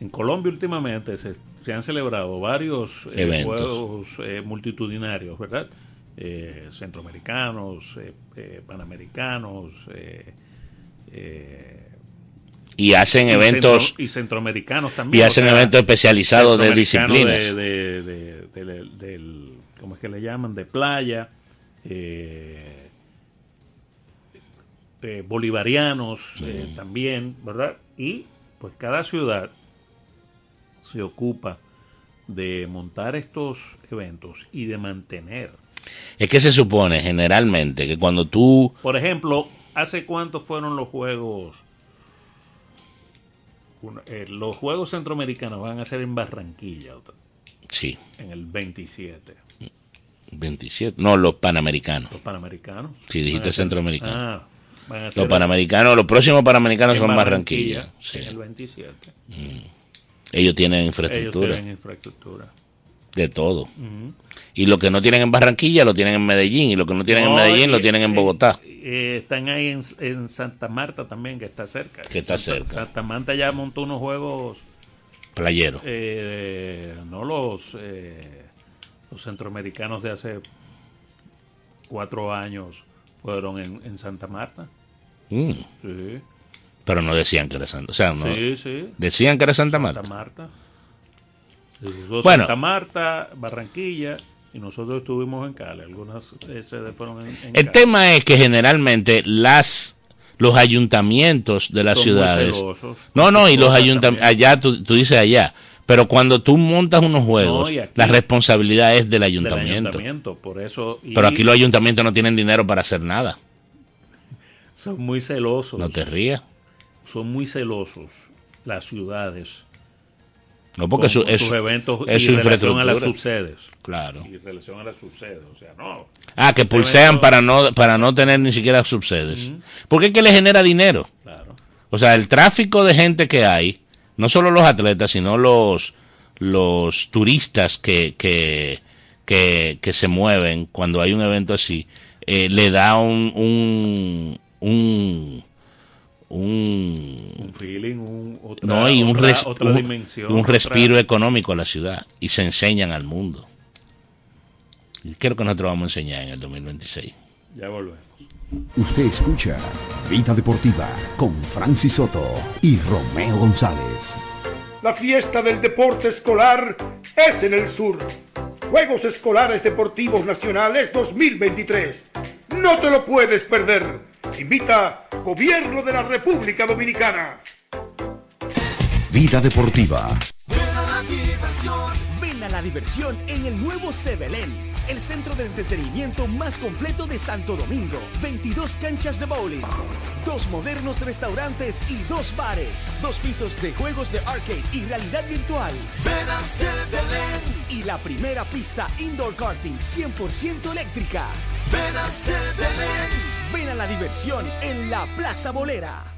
En Colombia últimamente se, se han celebrado varios eh, Eventos. juegos eh, multitudinarios, ¿verdad? Eh, centroamericanos, eh, eh, panamericanos, eh, eh, Y hacen y eventos centro- y centroamericanos también. y o hacen sea, eventos especializados de disciplinas. De, de- de- del- ¿Cómo es que le llaman? De playa. eh, eh, bolivarianos eh, también, ¿verdad? Y pues cada ciudad se ocupa de montar estos eventos y de mantener. Es que se supone generalmente que cuando tú Por ejemplo, ¿hace cuánto fueron los juegos? Uno- eh, los juegos centroamericanos van a ser en Barranquilla, sí, en el 27. 27, no los panamericanos. Los panamericanos. Sí, dijiste centroamericanos. Ah, van a ser Los panamericanos, los próximos panamericanos son Barranquilla. sí. En el 27. Ellos tienen Ellos infraestructura tienen infraestructura. de todo. Y lo que no tienen en Barranquilla lo tienen en Medellín y lo que no tienen en Medellín lo tienen en eh, Bogotá. eh, están ahí en, en Santa Marta también, que está cerca. Que está Santa- cerca. Santa Marta ya montó unos juegos Playero. eh, no los los centroamericanos de hace cuatro años fueron en, en Santa Marta Mm, sí pero no decían que era Santa. O sea, no, sí sí decían que era Santa Marta. Santa Marta Bueno. Santa Marta Barranquilla y nosotros estuvimos en Cali algunas sedes fueron en, en El Cali. tema es que generalmente las los ayuntamientos de las Son ciudades. celosos. No, no, y los ayuntamientos, allá tú, tú dices allá, pero cuando tú montas unos juegos, No, aquí- la responsabilidad es del del ayuntamiento. ayuntamiento por eso y Pero aquí los ayuntamientos no tienen dinero para hacer nada. Son muy celosos No te rías. son muy celosos las ciudades No, porque sus eventos es y su relación a las subsedes Claro. y relación a las subsedes o sea no Ah, que pulsean evento- para no, para no tener ni siquiera subsedes. Porque es que le genera dinero. claro O sea, el tráfico de gente que hay, no solo los atletas, sino los, los turistas que, que, que, que se mueven cuando hay un evento así, eh, le da un, un, un, un, un feeling un, otra, no, y un, otra, res- otra dimensión un otra- respiro económico a la ciudad y se enseñan al mundo. Y creo que nosotros vamos a enseñar en el 2026. ya volvemos Usted escucha Vida Deportiva con Francis Soto y Romeo González. La fiesta del deporte escolar es en el sur. Juegos Escolares Deportivos Nacionales 2023. No te lo puedes perder. Invita Gobierno de la República Dominicana. Vida Deportiva. Ven a la diversión en el nuevo Sebelén, el centro de entretenimiento más completo de Santo Domingo. 22 canchas de bowling, dos modernos restaurantes y dos bares, dos pisos de juegos de arcade y realidad virtual. Ven a Sebelén, Y la primera pista indoor karting 100% eléctrica. ven a Sebelén. Ven a la diversión en la Plaza Bolera.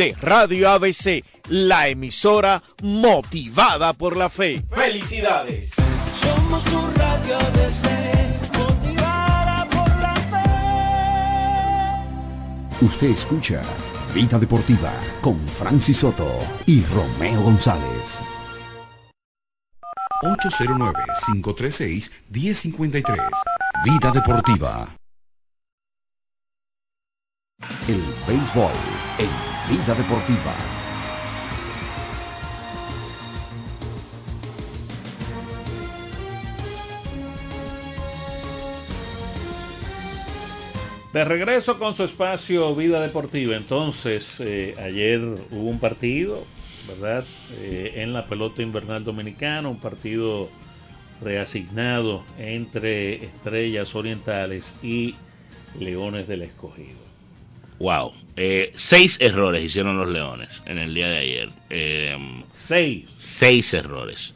de Radio ABC, la emisora motivada por la fe. ¡Felicidades! Somos tu radio ABC, motivada por la fe. Usted escucha Vida Deportiva con Francis Soto y Romeo González. 809-536-1053. Vida Deportiva. El béisbol en Vida Deportiva. De regreso con su espacio Vida Deportiva. Entonces, eh, ayer hubo un partido, ¿verdad? Eh, en la pelota invernal dominicana, un partido reasignado entre Estrellas Orientales y Leones del Escogido. Wow. Eh, seis errores hicieron los Leones en el día de ayer. Eh, seis. Seis errores.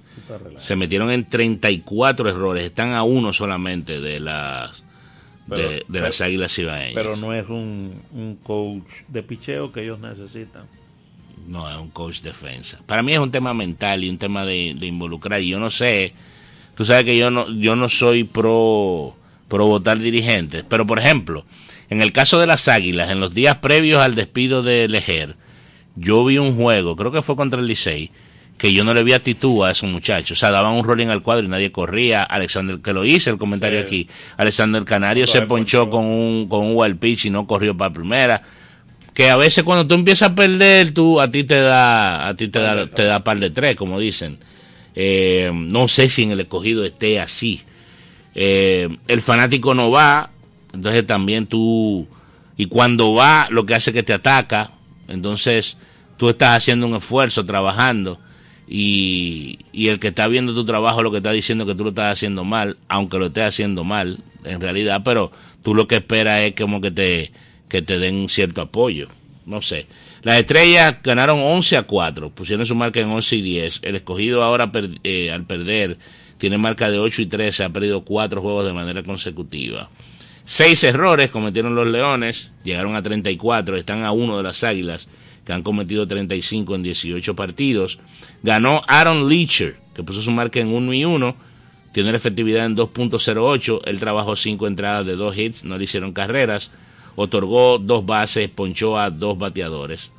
Se metieron en 34 errores. Están a uno solamente de las Pero- de, de pero- las Águilas Ibaeñas. Pero no es un, un coach de picheo que ellos necesitan. No, es un coach defensa. Para mí es un tema mental y un tema de, de involucrar. Y yo no sé, tú sabes que yo no, yo no soy pro, pro votar dirigentes, pero por ejemplo, en el caso de las Águilas, en los días previos al despido de Lejer, yo vi un juego, creo que fue contra el Licey, que yo no le vi actitud a esos muchachos. O sea, daban un rolling al cuadro y nadie corría. Alexander, que lo hice el comentario Sí. aquí. Alexander Canario se ponchó con un, con un wild pitch y no corrió para primera que a veces cuando tú empiezas a perder, tú a ti te da, a ti te da, te da par de tres, como dicen. Eh, no sé si en el escogido esté así. Eh, el fanático no va, entonces también tú, y cuando va, lo que hace es que te ataca, entonces tú estás haciendo un esfuerzo, trabajando, y, y el que está viendo tu trabajo lo que está diciendo que tú lo estás haciendo mal, aunque lo estés haciendo mal, en realidad, pero tú lo que esperas es como que te, que te den cierto apoyo. No sé. Las estrellas ganaron 11 a 4, pusieron su marca en 11 y 10. El escogido ahora eh, al perder tiene marca de 8 y 13, ha perdido cuatro juegos de manera consecutiva. Seis errores cometieron los Leones, llegaron a 34, están a uno de las Águilas, que han cometido 35 en 18 partidos. Ganó Aaron Leacher, que puso su marca en 1 y 1, tiene la efectividad en 2.08, él trabajó cinco entradas de dos hits, no le hicieron carreras, otorgó dos bases, ponchó a dos bateadores.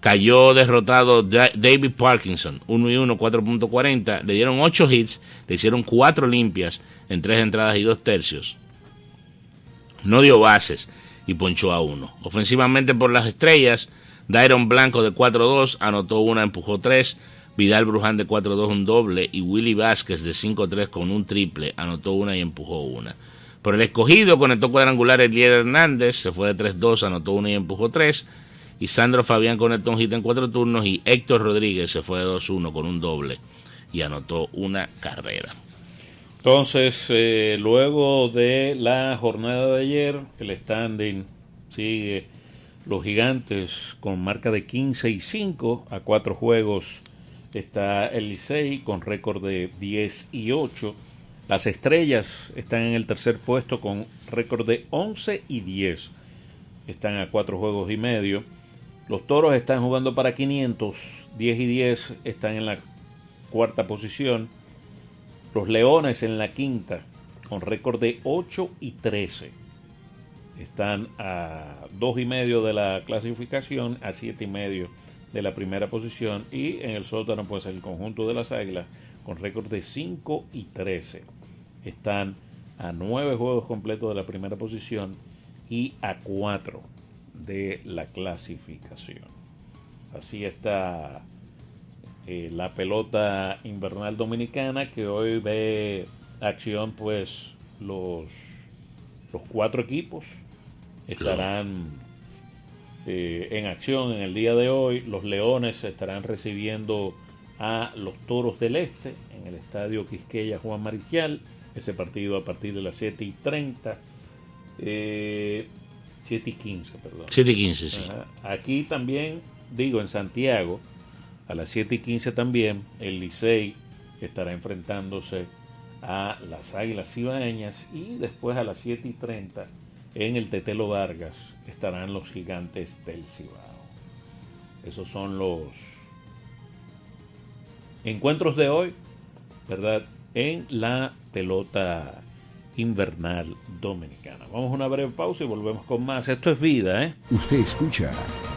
Cayó derrotado Da- David Parkinson, 1 y 1, 4.40, le dieron 8 hits, le hicieron 4 limpias en 3 entradas y 2 tercios no dio bases y ponchó a uno. Ofensivamente por las estrellas, Dairon Blanco de 4-2 anotó una, empujó tres. Vidal Bruján de 4-2 un doble y Willy Vázquez de 5-3 con un triple anotó una y empujó una. Por el escogido conectó cuadrangular Elier Hernández, se fue de 3-2, anotó una y empujó tres. Y Sandro Fabián conectó un hit en cuatro turnos y Héctor Rodríguez se fue de 2-1 con un doble y anotó una carrera. Entonces, eh, luego de la jornada de ayer, el standing sigue los gigantes con marca de 15 y 5 a cuatro juegos. Está el Licey con récord de 10 y 8. Las estrellas están en el tercer puesto con récord de 11 y 10. Están a cuatro juegos y medio. Los toros están jugando para 500. 10 y 10 están en la cuarta posición. Los Leones en la quinta, con récord de 8 y 13. Están a 2 y medio de la clasificación, a 7 y medio de la primera posición. Y en el sótano, pues el conjunto de las Águilas, con récord de 5 y 13. Están a 9 juegos completos de la primera posición y a 4 de la clasificación. Así está eh, la pelota invernal dominicana que hoy ve acción pues los, los cuatro equipos estarán eh, en acción en el día de hoy. Los Leones estarán recibiendo a los Toros del Este en el Estadio Quisqueya Juan Maricial. Ese partido a partir de las 7 y 30. Eh, 7 y 15, perdón. 7 y 15, sí. Ajá. Aquí también, digo, en Santiago, a las 7 y 15 también, el Licey estará enfrentándose a las Águilas Ibaeñas y después a las 7 y 30 en el Tetelo Vargas estarán los gigantes del Cibao. Esos son los encuentros de hoy, ¿verdad? En la pelota invernal dominicana. Vamos a una breve pausa y volvemos con más. Esto es vida, ¿eh? Usted escucha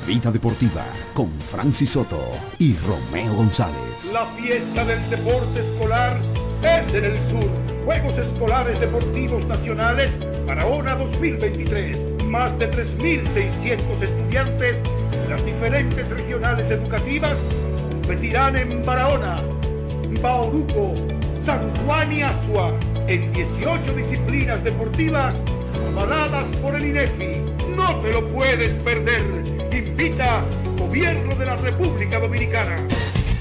Vida Deportiva con Francis Soto y Romeo González. La fiesta del deporte escolar es en el sur. Juegos Escolares Deportivos Nacionales Barahona 2023. Más de 3.600 estudiantes de las diferentes regionales educativas competirán en Barahona, Bauruco, San Juan y Asua en 18 disciplinas deportivas avaladas por el INEFI. No te lo puedes perder. Invita Gobierno de la República Dominicana.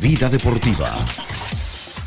Vida Deportiva.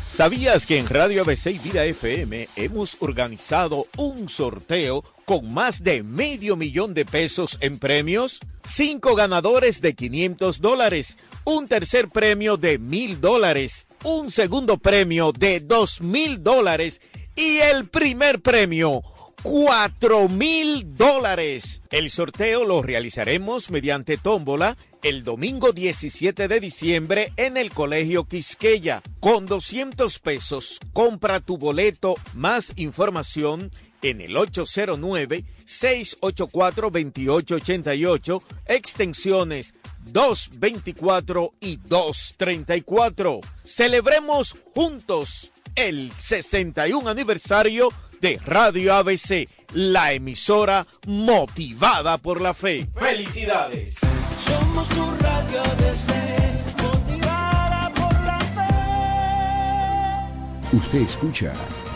¿Sabías que en Radio ABC Vida FM hemos organizado un sorteo con más de medio millón de pesos en premios? Cinco ganadores de 500 dólares, un tercer premio de mil dólares, un segundo premio de dos mil dólares y el primer premio 4 mil dólares. El sorteo lo realizaremos mediante tómbola el domingo 17 de diciembre en el Colegio Quisqueya. Con 200 pesos, compra tu boleto. Más información en el 809-684-2888, extensiones 224 y 234. Celebremos juntos el 61 aniversario de Radio ABC, la emisora motivada por la fe. ¡Felicidades! Somos tu radio DC, motivada por la fe. Usted escucha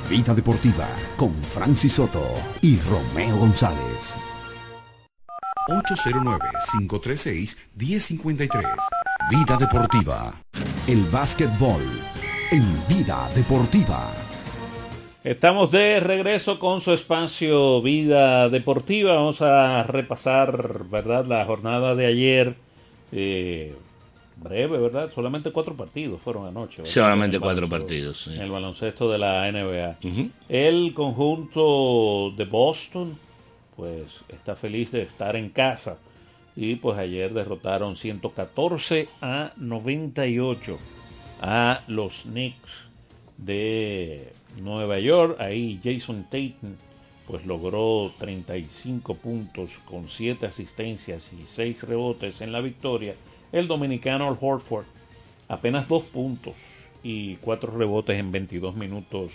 Vida Deportiva con Francis Soto y Romeo González. 809-536-1053. Vida Deportiva. El básquetbol en Vida Deportiva. Estamos de regreso con su espacio Vida Deportiva. Vamos a repasar, ¿verdad? La jornada de ayer. eh, breve, ¿verdad? Solamente cuatro partidos fueron anoche. ¿verdad? Solamente cuatro baloncesto- partidos, sí. En el baloncesto de la NBA. El conjunto de Boston, pues está feliz de estar en casa. Y pues ayer derrotaron 114 a 98 a los Knicks de Nueva York. Ahí Jason Tatum pues logró 35 puntos con 7 asistencias y 6 rebotes en la victoria. El dominicano Al Horford apenas 2 puntos y 4 rebotes en 22 minutos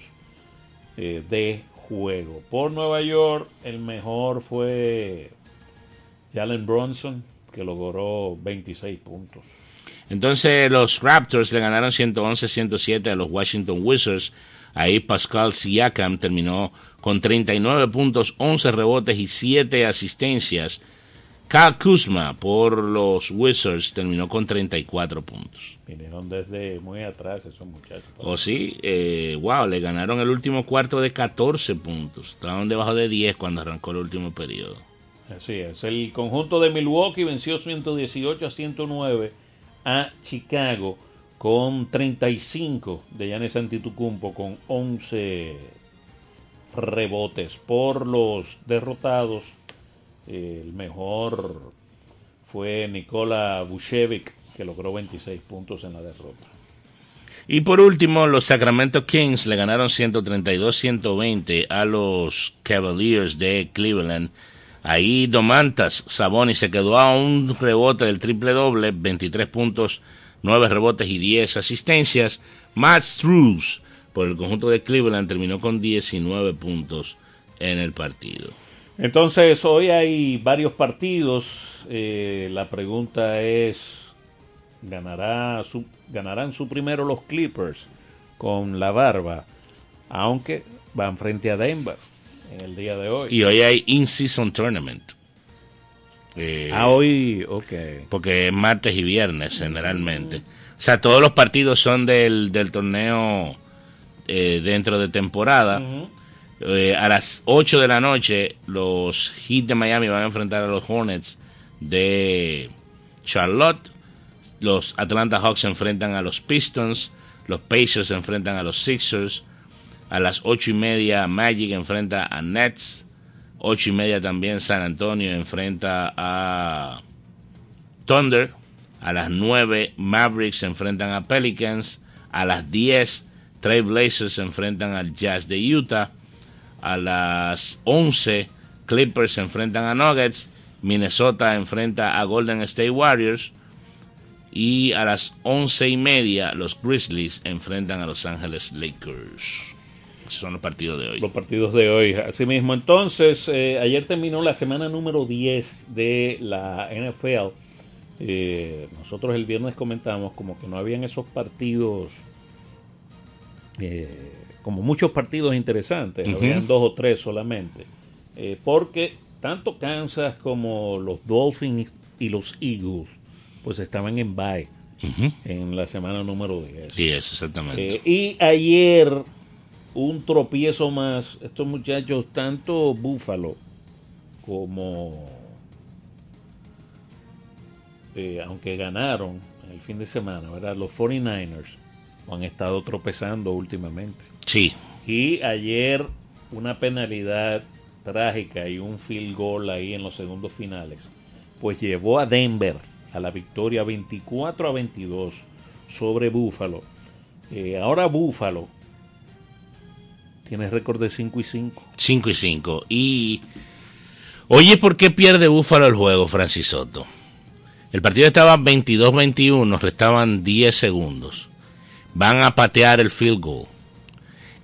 eh, de juego. Por Nueva York, el mejor fue Jalen Bronson, que logró 26 puntos. Entonces los Raptors le ganaron 111-107 a los Washington Wizards. Ahí Pascal Siakam terminó con 39 puntos, 11 rebotes y 7 asistencias. Kyle Kuzma por los Wizards terminó con 34 puntos. Vinieron desde muy atrás esos muchachos. O sí, eh, wow, le ganaron el último cuarto de 14 puntos. Estaban debajo de 10 cuando arrancó el último periodo. Así es. El conjunto de Milwaukee venció 118 a 109 a Chicago con 35 de Giannis Antetokounmpo con 11 rebotes por los derrotados. El mejor fue Nikola Vucevic que logró 26 puntos en la derrota. Y por último, los Sacramento Kings le ganaron 132-120 a los Cavaliers de Cleveland. Ahí Domantas Saboni se quedó a un rebote del triple doble, 23 puntos, 9 rebotes y 10 asistencias. Matt Struz por el conjunto de Cleveland terminó con 19 puntos en el partido. Entonces, hoy hay varios partidos. Eh, la pregunta es, ¿ganará su, ¿ganarán su primero los Clippers con la barba? Aunque van frente a Denver en el día de hoy. Y hoy hay In-Season Tournament. Eh, ah, hoy, ok. Porque es martes y viernes generalmente. O sea, todos los partidos son del, del torneo eh, dentro de temporada. Eh, a las 8 de la noche, los Heat de Miami van a enfrentar a los Hornets de Charlotte. Los Atlanta Hawks se enfrentan a los Pistons. Los Pacers se enfrentan a los Sixers. A las ocho y media, Magic enfrenta a Nets. Ocho y media también San Antonio enfrenta a Thunder. A las 9, Mavericks se enfrentan a Pelicans. A las 10, Trail Blazers se enfrentan al Jazz de Utah. A las 11, Clippers se enfrentan a Nuggets. Minnesota enfrenta a Golden State Warriors. Y a las once y media, los Grizzlies enfrentan a Los Ángeles Lakers. Son los partidos de hoy. Los partidos de hoy. Asimismo, entonces, eh, ayer terminó la semana número 10 de la NFL. Eh, nosotros el viernes comentamos como que no habían esos partidos, eh, como muchos partidos interesantes, habían dos o tres solamente. Porque tanto Kansas como los Dolphins y los Eagles, pues estaban en bye en la semana número 10. Sí, es exactamente. Y ayer un tropiezo más. Estos muchachos, tanto Buffalo como, eh, aunque ganaron el fin de semana, ¿verdad? Los 49ers han estado tropezando últimamente. sí, Y ayer una penalidad trágica y un field goal ahí en los segundos finales, pues llevó a Denver a la victoria 24 a 22 sobre Buffalo. Eh, ahora Buffalo tiene récord de 5 y 5. 5 y 5. Y. Oye, ¿por qué pierde Búfalo el juego, Francis Soto? El partido estaba 22-21, restaban 10 segundos. Van a patear el field goal.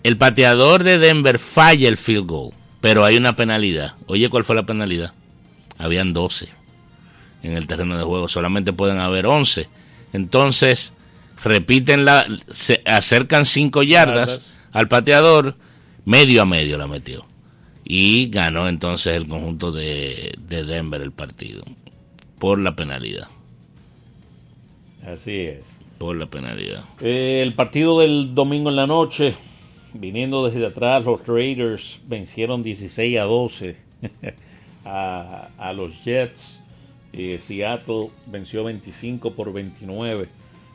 El pateador de Denver falla el field goal, pero hay una penalidad. Oye, ¿cuál fue la penalidad? Habían 12 en el terreno de juego, solamente pueden haber 11. Entonces, repiten la, se acercan 5 yardas Yardas. al pateador, medio a medio la metió. Y ganó entonces el conjunto de, de Denver el partido. Por la penalidad. Así es. Por la penalidad. Eh, el partido del domingo en la noche, viniendo desde atrás, los Raiders vencieron 16 a 12 (laughs) a, a los Jets. Eh, Seattle venció 25 por 29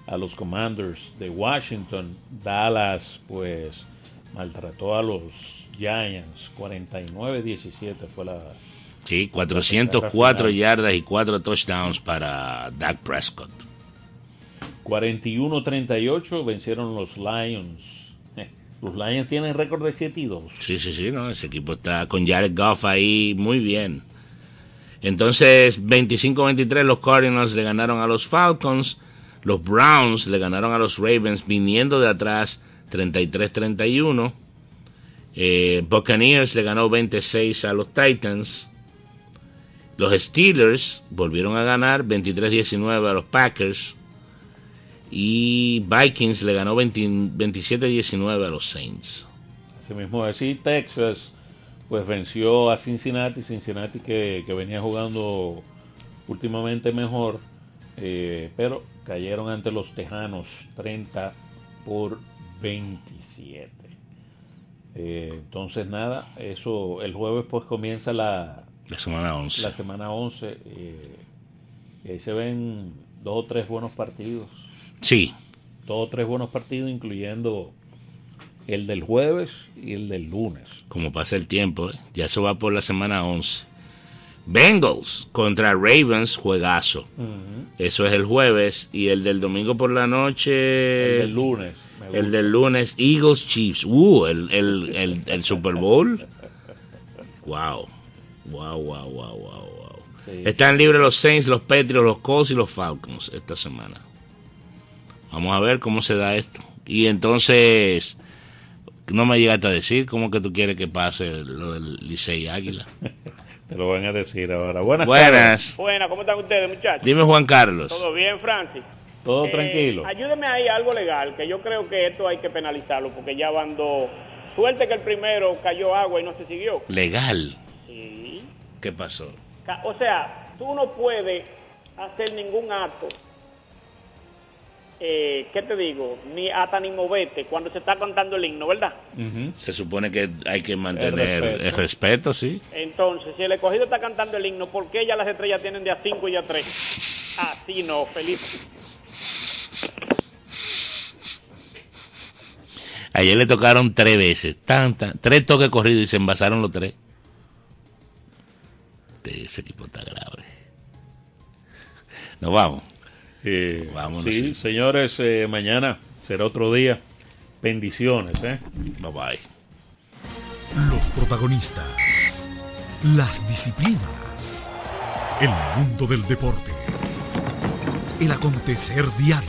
a los Commanders de Washington. Dallas, pues, maltrató a los Giants. 49-17 fue la. Sí, La 404 final. yardas y 4 touchdowns para Dak Prescott. 41-38 vencieron los Lions. Eh, Los Lions tienen récord de 7 y 2. Sí, sí, sí, ¿no? Ese equipo está con Jared Goff ahí muy bien. Entonces, 25-23 los Cardinals le ganaron a los Falcons. Los Browns le ganaron a los Ravens viniendo de atrás 33-31. Eh, Buccaneers le ganó 26 a los Titans. Los Steelers volvieron a ganar 23-19 a los Packers. Y Vikings le ganó 20 27-19 a los Saints. Asimismo, así Texas pues venció a Cincinnati, Cincinnati que, que venía jugando últimamente mejor, eh, pero cayeron ante los Tejanos 30 por 27. Eh, entonces nada, eso el jueves pues comienza la, La semana 11. la semana 11 eh, y ahí se ven dos o tres buenos partidos. Sí. Dos o tres buenos partidos incluyendo el del jueves y el del lunes. Como pasa el tiempo, ¿eh? ya eso va por la semana 11. Bengals contra Ravens, juegazo. Eso es el jueves. Y el del domingo por la noche. El del lunes. El del lunes, Eagles Chiefs. Uh, el, el, el, el Super Bowl. Wow. Wow, wow, wow, wow, wow. Sí, Están libres los Saints, los Patriots, los Colts y los Falcons esta semana. Vamos a ver cómo se da esto. Y entonces, no me llegaste a decir cómo que tú quieres que pase lo del Licey Águila. (laughs) Te lo van a decir ahora. Buenas. Buenas. Buena, ¿cómo están ustedes, muchachos? Dime Juan Carlos. ¿Todo bien, Francis? Todo Eh, tranquilo. Ayúdeme ahí a algo legal, que yo creo que esto hay que penalizarlo, porque ya van dos. Suerte que el primero cayó agua y no se siguió. Legal. Sí. ¿Qué pasó? O sea, tú no puedes hacer ningún acto, eh, ¿qué te digo? Ni hasta ni moverte cuando se está cantando el himno, ¿verdad? Se supone que hay que mantener El el respeto. sí. Entonces, si el escogido está cantando el himno, ¿por qué ya las estrellas tienen de a cinco y a tres? Así no, feliz. Ayer le tocaron tres veces, tan, tan- tres toques corridos y se envasaron los tres. Este- Ese equipo está grave. Nos vamos. Eh, Vámonos, sí, sí. señores, eh, mañana será otro día. Bendiciones, ¿eh? Bye bye. Los protagonistas, las disciplinas, el mundo del deporte, el acontecer diario.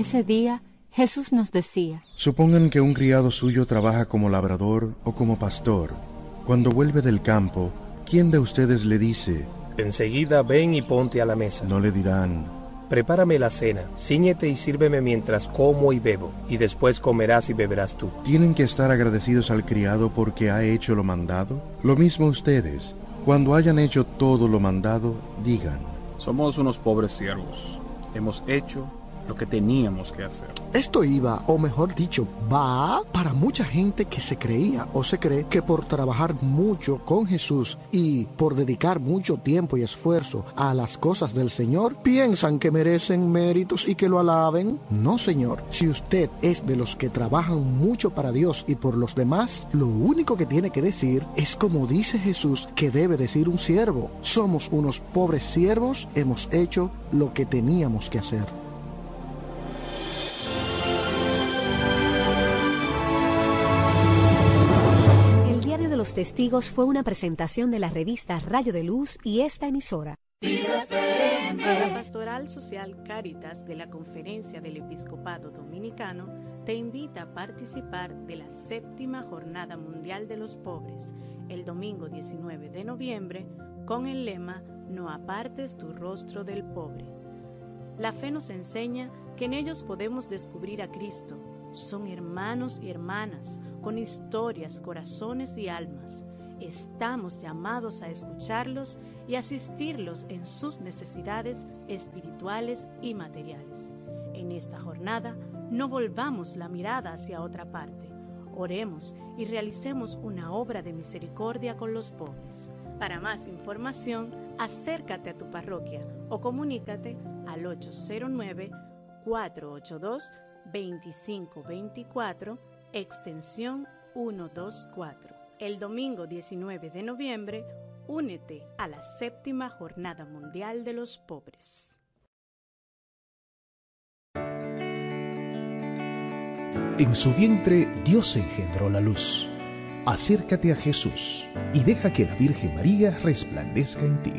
Ese día Jesús nos decía, Supongan que un criado suyo trabaja como labrador o como pastor. Cuando vuelve del campo, ¿quién de ustedes le dice? Enseguida ven y ponte a la mesa. No le dirán, Prepárame la cena, ciñete y sírveme mientras como y bebo, y después comerás y beberás tú. ¿tienen que estar agradecidos al criado porque ha hecho lo mandado? Lo mismo ustedes, cuando hayan hecho todo lo mandado, digan, Somos unos pobres siervos. Hemos hecho lo que teníamos que hacer. Esto iba, o mejor dicho, va para mucha gente que se creía o se cree que por trabajar mucho con Jesús y por dedicar mucho tiempo y esfuerzo a las cosas del Señor, piensan que merecen méritos y que lo alaben. No, Señor. Si usted es de los que trabajan mucho para Dios y por los demás, lo único que tiene que decir es como dice Jesús que debe decir un siervo. Somos unos pobres siervos, hemos hecho lo que teníamos que hacer. Los Testigos fue una presentación de la revista Rayo de Luz y esta emisora. La Pastoral Social Caritas de la Conferencia del Episcopado Dominicano te invita a participar de la séptima Jornada Mundial de los Pobres el domingo 19 de noviembre con el lema No apartes tu rostro del pobre. La fe nos enseña que en ellos podemos descubrir a Cristo. Son hermanos y hermanas con historias, corazones y almas. Estamos llamados a escucharlos y asistirlos en sus necesidades espirituales y materiales. En esta jornada, no volvamos la mirada hacia otra parte. Oremos y realicemos una obra de misericordia con los pobres. Para más información, acércate a tu parroquia o comunícate al 809-482-2524, extensión 124. El domingo 19 de noviembre, únete a la séptima Jornada Mundial de los Pobres. En su vientre Dios engendró la luz. Acércate a Jesús y deja que la Virgen María resplandezca en ti.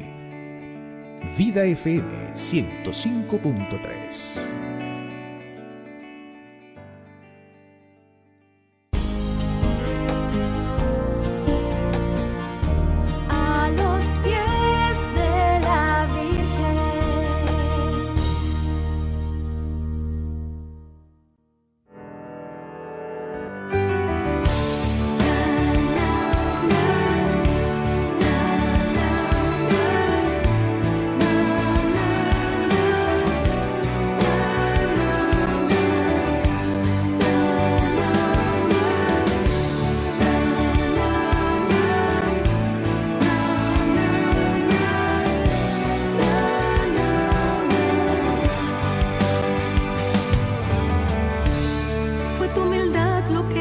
Vida FM 105.3 lo que